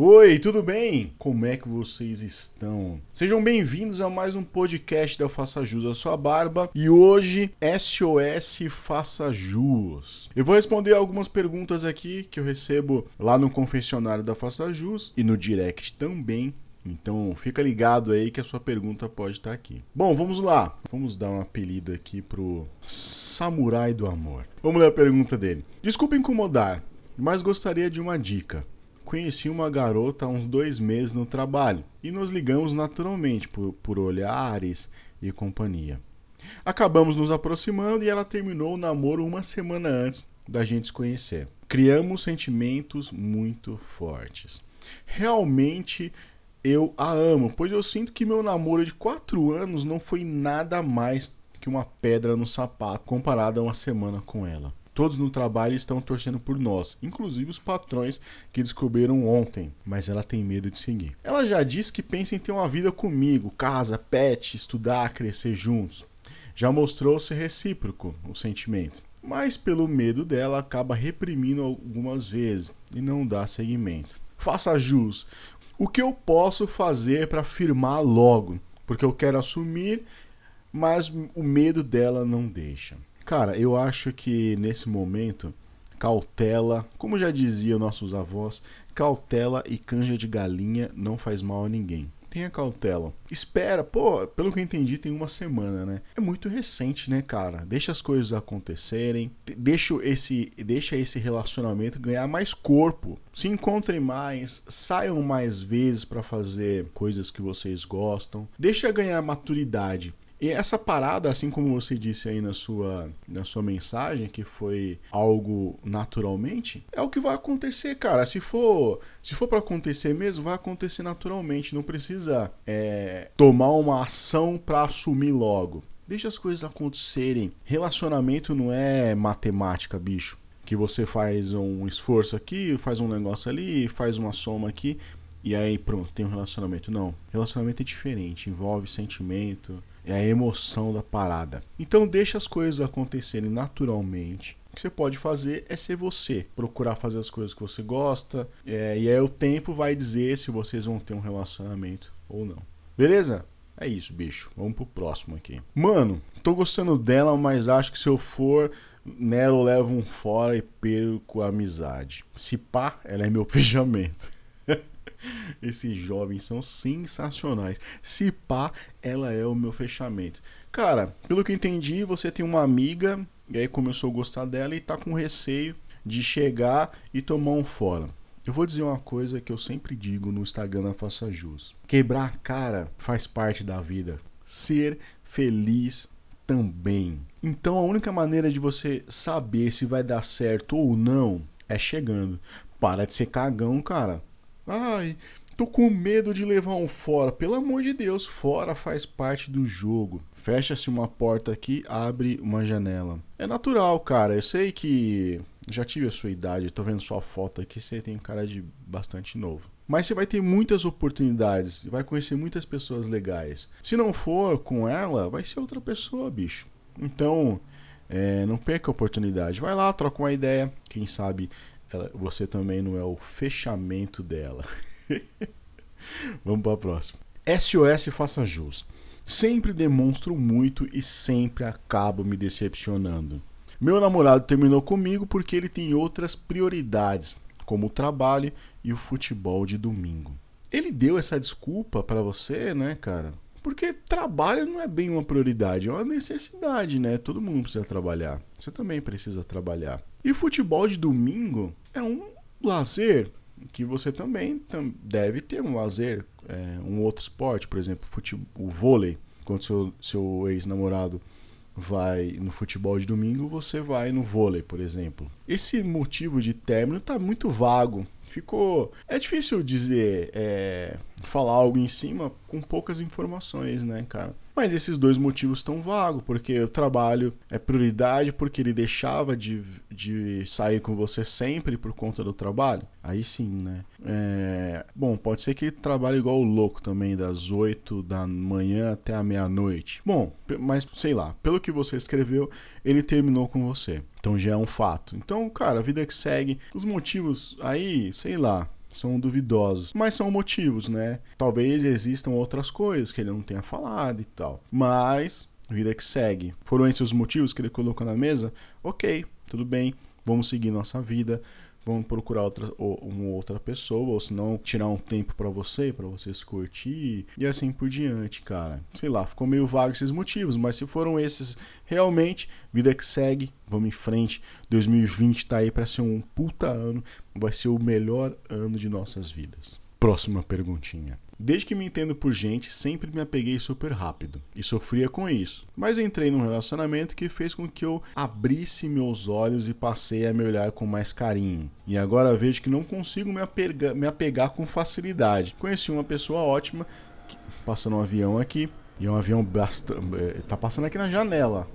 Oi, tudo bem? Como é que vocês estão? Sejam bem-vindos a mais um podcast da Faça Jus a Sua Barba e hoje SOS Faça Jus. Eu vou responder algumas perguntas aqui que eu recebo lá no confessionário da Faça Jus e no direct também. Então fica ligado aí que a sua pergunta pode estar aqui. Bom, vamos lá. Vamos dar um apelido aqui pro Samurai do Amor. Vamos ler a pergunta dele. Desculpa incomodar, mas gostaria de uma dica conheci uma garota há uns dois meses no trabalho e nos ligamos naturalmente por, por olhares e companhia. Acabamos nos aproximando e ela terminou o namoro uma semana antes da gente se conhecer. Criamos sentimentos muito fortes. Realmente eu a amo, pois eu sinto que meu namoro de quatro anos não foi nada mais que uma pedra no sapato comparado a uma semana com ela. Todos no trabalho estão torcendo por nós, inclusive os patrões que descobriram ontem, mas ela tem medo de seguir. Ela já disse que pensa em ter uma vida comigo, casa, pet, estudar, crescer juntos. Já mostrou ser recíproco o sentimento, mas pelo medo dela acaba reprimindo algumas vezes e não dá seguimento. Faça jus. O que eu posso fazer para firmar logo? Porque eu quero assumir, mas o medo dela não deixa. Cara, eu acho que nesse momento, cautela, como já diziam nossos avós, cautela e canja de galinha não faz mal a ninguém. Tenha cautela. Espera, pô, pelo que eu entendi, tem uma semana, né? É muito recente, né, cara? Deixa as coisas acontecerem, deixa esse, deixa esse relacionamento ganhar mais corpo. Se encontrem mais, saiam mais vezes para fazer coisas que vocês gostam. Deixa ganhar maturidade. E essa parada, assim como você disse aí na sua, na sua mensagem, que foi algo naturalmente, é o que vai acontecer, cara. Se for, se for para acontecer mesmo, vai acontecer naturalmente. Não precisa é, tomar uma ação para assumir logo. Deixa as coisas acontecerem. Relacionamento não é matemática, bicho. Que você faz um esforço aqui, faz um negócio ali, faz uma soma aqui e aí pronto, tem um relacionamento. Não, relacionamento é diferente, envolve sentimento, é a emoção da parada. Então deixa as coisas acontecerem naturalmente. O que você pode fazer é ser você, procurar fazer as coisas que você gosta, é, e aí o tempo vai dizer se vocês vão ter um relacionamento ou não. Beleza? É isso, bicho. Vamos pro próximo aqui. Mano, tô gostando dela, mas acho que se eu for nela eu levo um fora e perco a amizade. Se pá, ela é meu fechamento. Esses jovens são sensacionais. Se pá, ela é o meu fechamento. Cara, pelo que entendi, você tem uma amiga, e aí começou a gostar dela e tá com receio de chegar e tomar um fora. Eu vou dizer uma coisa que eu sempre digo no Instagram da Faça Jus. Quebrar a cara faz parte da vida. Ser feliz também. Então a única maneira de você saber se vai dar certo ou não é chegando. Para de ser cagão, cara. Ai, tô com medo de levar um fora. Pelo amor de Deus, fora faz parte do jogo. Fecha-se uma porta aqui, abre uma janela. É natural, cara. Eu sei que já tive a sua idade, tô vendo sua foto aqui, você tem cara de bastante novo. Mas você vai ter muitas oportunidades, vai conhecer muitas pessoas legais. Se não for com ela, vai ser outra pessoa, bicho. Então, é, não perca a oportunidade. Vai lá, troca uma ideia. Quem sabe ela, você também não é o fechamento dela. Vamos para a próxima. SOS faça jus. Sempre demonstro muito e sempre acabo me decepcionando. Meu namorado terminou comigo porque ele tem outras prioridades, como o trabalho e o futebol de domingo. Ele deu essa desculpa para você, né, cara? Porque trabalho não é bem uma prioridade, é uma necessidade, né? Todo mundo precisa trabalhar. Você também precisa trabalhar. E futebol de domingo é um lazer que você também deve ter um lazer, é, um outro esporte, por exemplo, futebol, o vôlei. Quando seu, seu ex-namorado vai no futebol de domingo, você vai no vôlei, por exemplo. Esse motivo de término está muito vago. Ficou. É difícil dizer, é, falar algo em cima com poucas informações, né, cara? Mas esses dois motivos estão vagos, porque o trabalho é prioridade porque ele deixava de, de sair com você sempre por conta do trabalho. Aí sim, né? É... Bom, pode ser que ele trabalhe igual o louco também, das 8 da manhã até a meia-noite. Bom, mas sei lá, pelo que você escreveu, ele terminou com você. Então já é um fato. Então, cara, a vida que segue, os motivos aí, sei lá, são duvidosos, mas são motivos, né? Talvez existam outras coisas que ele não tenha falado e tal. Mas vida que segue. Foram esses os motivos que ele colocou na mesa? OK, tudo bem. Vamos seguir nossa vida vamos procurar outra, uma outra pessoa, ou se não, tirar um tempo para você, para você se curtir, e assim por diante, cara. Sei lá, ficou meio vago esses motivos, mas se foram esses realmente, vida que segue, vamos em frente. 2020 tá aí para ser um puta ano, vai ser o melhor ano de nossas vidas. Próxima perguntinha. Desde que me entendo por gente, sempre me apeguei super rápido e sofria com isso. Mas entrei num relacionamento que fez com que eu abrisse meus olhos e passei a me olhar com mais carinho. E agora vejo que não consigo me apegar, me apegar com facilidade. Conheci uma pessoa ótima, passando um avião aqui, e é um avião bastante. Eh, tá passando aqui na janela,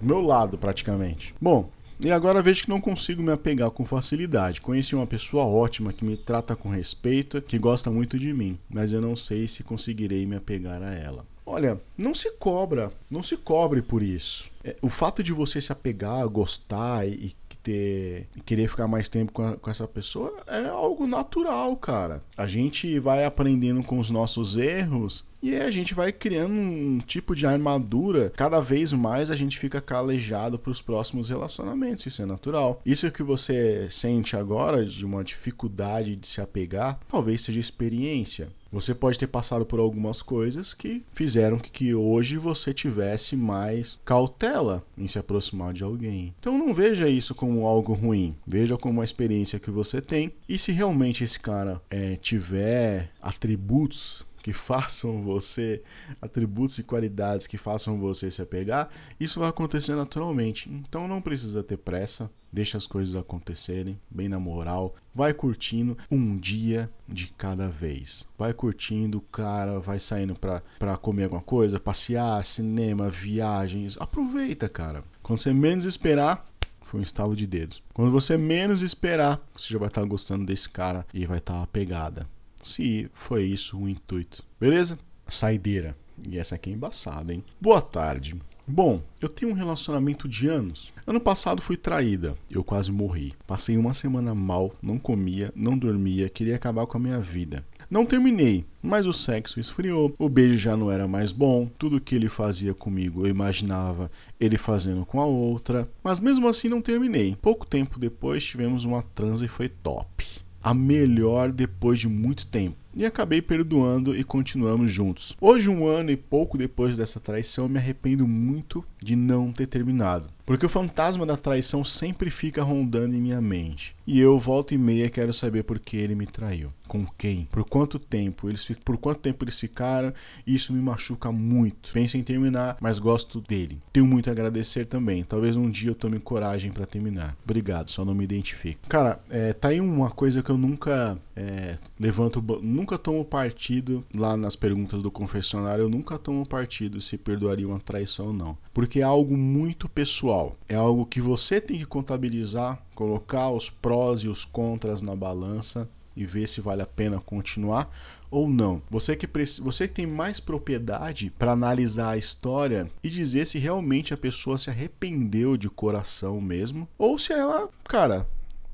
do meu lado praticamente. Bom, e agora vejo que não consigo me apegar com facilidade. Conheci uma pessoa ótima que me trata com respeito, que gosta muito de mim, mas eu não sei se conseguirei me apegar a ela. Olha, não se cobra, não se cobre por isso. É, o fato de você se apegar, gostar e, ter querer ficar mais tempo com, a, com, essa pessoa é algo natural, cara. A gente vai aprendendo com os nossos erros e a gente vai criando um tipo de armadura. Cada vez mais a gente fica calejado para os próximos relacionamentos. Isso é natural. Isso que você sente agora de uma dificuldade de se apegar, talvez seja experiência. Você pode ter passado por algumas coisas que fizeram que, que hoje você tivesse mais cautela em se aproximar de alguém. Então não veja isso como algo ruim. Veja como uma experiência que você tem. E se realmente esse cara é, tiver atributos que façam você, atributos e qualidades que façam você se apegar, isso vai acontecer naturalmente. Então não precisa ter pressa, deixa as coisas acontecerem, bem na moral, vai curtindo um dia de cada vez. Vai curtindo, cara, vai saindo pra, pra comer alguma coisa, passear, cinema, viagens. Aproveita, cara. Quando você menos esperar, foi um estalo de dedos. Quando você menos esperar, você já vai estar gostando desse cara e vai estar pegada se foi isso o intuito. Beleza? Saideira. E essa aqui é embaçada, hein? Boa tarde. Bom, eu tenho um relacionamento de anos. Ano passado fui traída, eu quase morri. Passei uma semana mal, não comia, não dormia, queria acabar com a minha vida. Não terminei, mas o sexo esfriou, o beijo já não era mais bom, tudo que ele fazia comigo eu imaginava ele fazendo com a outra, mas mesmo assim não terminei. Pouco tempo depois tivemos uma transa e foi top a melhor depois de muito tempo. E acabei perdoando e continuamos juntos. Hoje, um ano e pouco depois dessa traição, me arrependo muito de não ter terminado. Porque o fantasma da traição sempre fica rondando em minha mente. E eu, volta e meia, quero saber por que ele me traiu. Com quem? Por quanto tempo? Eles, por quanto tempo eles ficaram? Isso me machuca muito. Penso em terminar, mas gosto dele. Tenho muito a agradecer também. Talvez um dia eu tome coragem para terminar. Obrigado, só não me identifico. Cara, é, tá aí uma coisa que eu nunca é, levanto, nunca tomo partido lá nas perguntas do confessionário. Eu nunca tomo partido se perdoaria uma traição ou não. Porque é algo muito pessoal. É algo que você tem que contabilizar, colocar os prós e os contras na balança e ver se vale a pena continuar ou não. Você que, você que tem mais propriedade para analisar a história e dizer se realmente a pessoa se arrependeu de coração mesmo ou se ela, cara,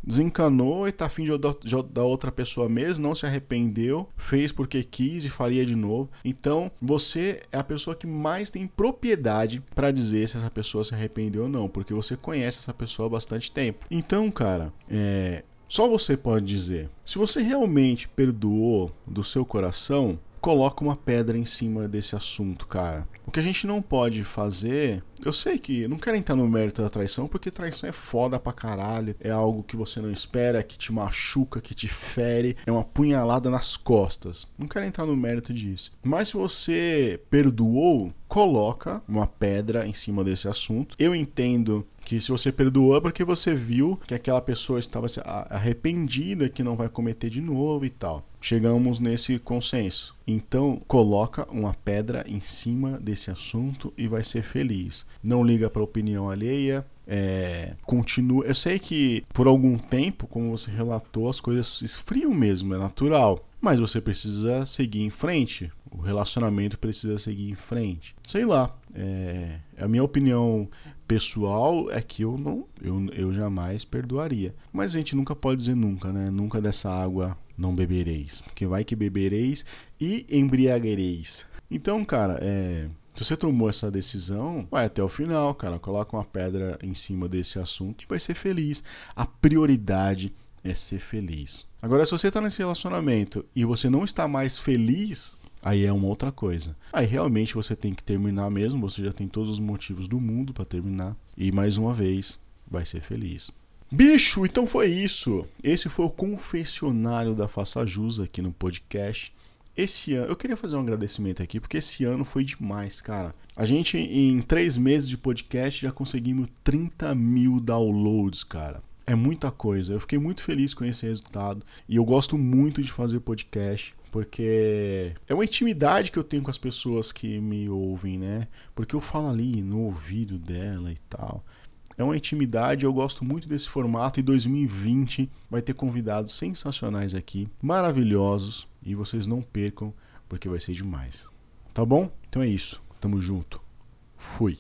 desencanou e tá afim de, da outra pessoa mesmo, não se arrependeu, fez porque quis e faria de novo. Então, você é a pessoa que mais tem propriedade para dizer se essa pessoa se arrependeu ou não, porque você conhece essa pessoa há bastante tempo. Então, cara, é, só você pode dizer. Se você realmente perdoou do seu coração, coloca uma pedra em cima desse assunto, cara. O que a gente não pode fazer. Eu sei que. Não quero entrar no mérito da traição, porque traição é foda pra caralho. É algo que você não espera, que te machuca, que te fere. É uma punhalada nas costas. Não quero entrar no mérito disso. Mas se você perdoou, coloca uma pedra em cima desse assunto. Eu entendo que se você perdoou é porque você viu que aquela pessoa estava arrependida, que não vai cometer de novo e tal. Chegamos nesse consenso. Então, coloca uma pedra em cima desse assunto e vai ser feliz. Não liga para opinião alheia, é, continua. Eu sei que por algum tempo, como você relatou, as coisas esfriam mesmo, é natural. Mas você precisa seguir em frente. O relacionamento precisa seguir em frente. Sei lá. É, a minha opinião pessoal é que eu não, eu, eu jamais perdoaria. Mas a gente nunca pode dizer nunca, né? Nunca dessa água não bebereis, porque vai que bebereis e embriagareis. Então, cara, é, se você tomou essa decisão, vai até o final, cara. Coloca uma pedra em cima desse assunto e vai ser feliz. A prioridade é ser feliz. Agora, se você está nesse relacionamento e você não está mais feliz, aí é uma outra coisa. Aí realmente você tem que terminar mesmo, você já tem todos os motivos do mundo para terminar. E mais uma vez, vai ser feliz. Bicho, então foi isso. Esse foi o confessionário da Faça Jus aqui no podcast. Esse ano, eu queria fazer um agradecimento aqui, porque esse ano foi demais, cara. A gente, em três meses de podcast, já conseguimos 30 mil downloads, cara. É muita coisa. Eu fiquei muito feliz com esse resultado. E eu gosto muito de fazer podcast, porque é uma intimidade que eu tenho com as pessoas que me ouvem, né? Porque eu falo ali no ouvido dela e tal. É uma intimidade, eu gosto muito desse formato e 2020 vai ter convidados sensacionais aqui, maravilhosos, e vocês não percam porque vai ser demais. Tá bom? Então é isso. Tamo junto. Fui.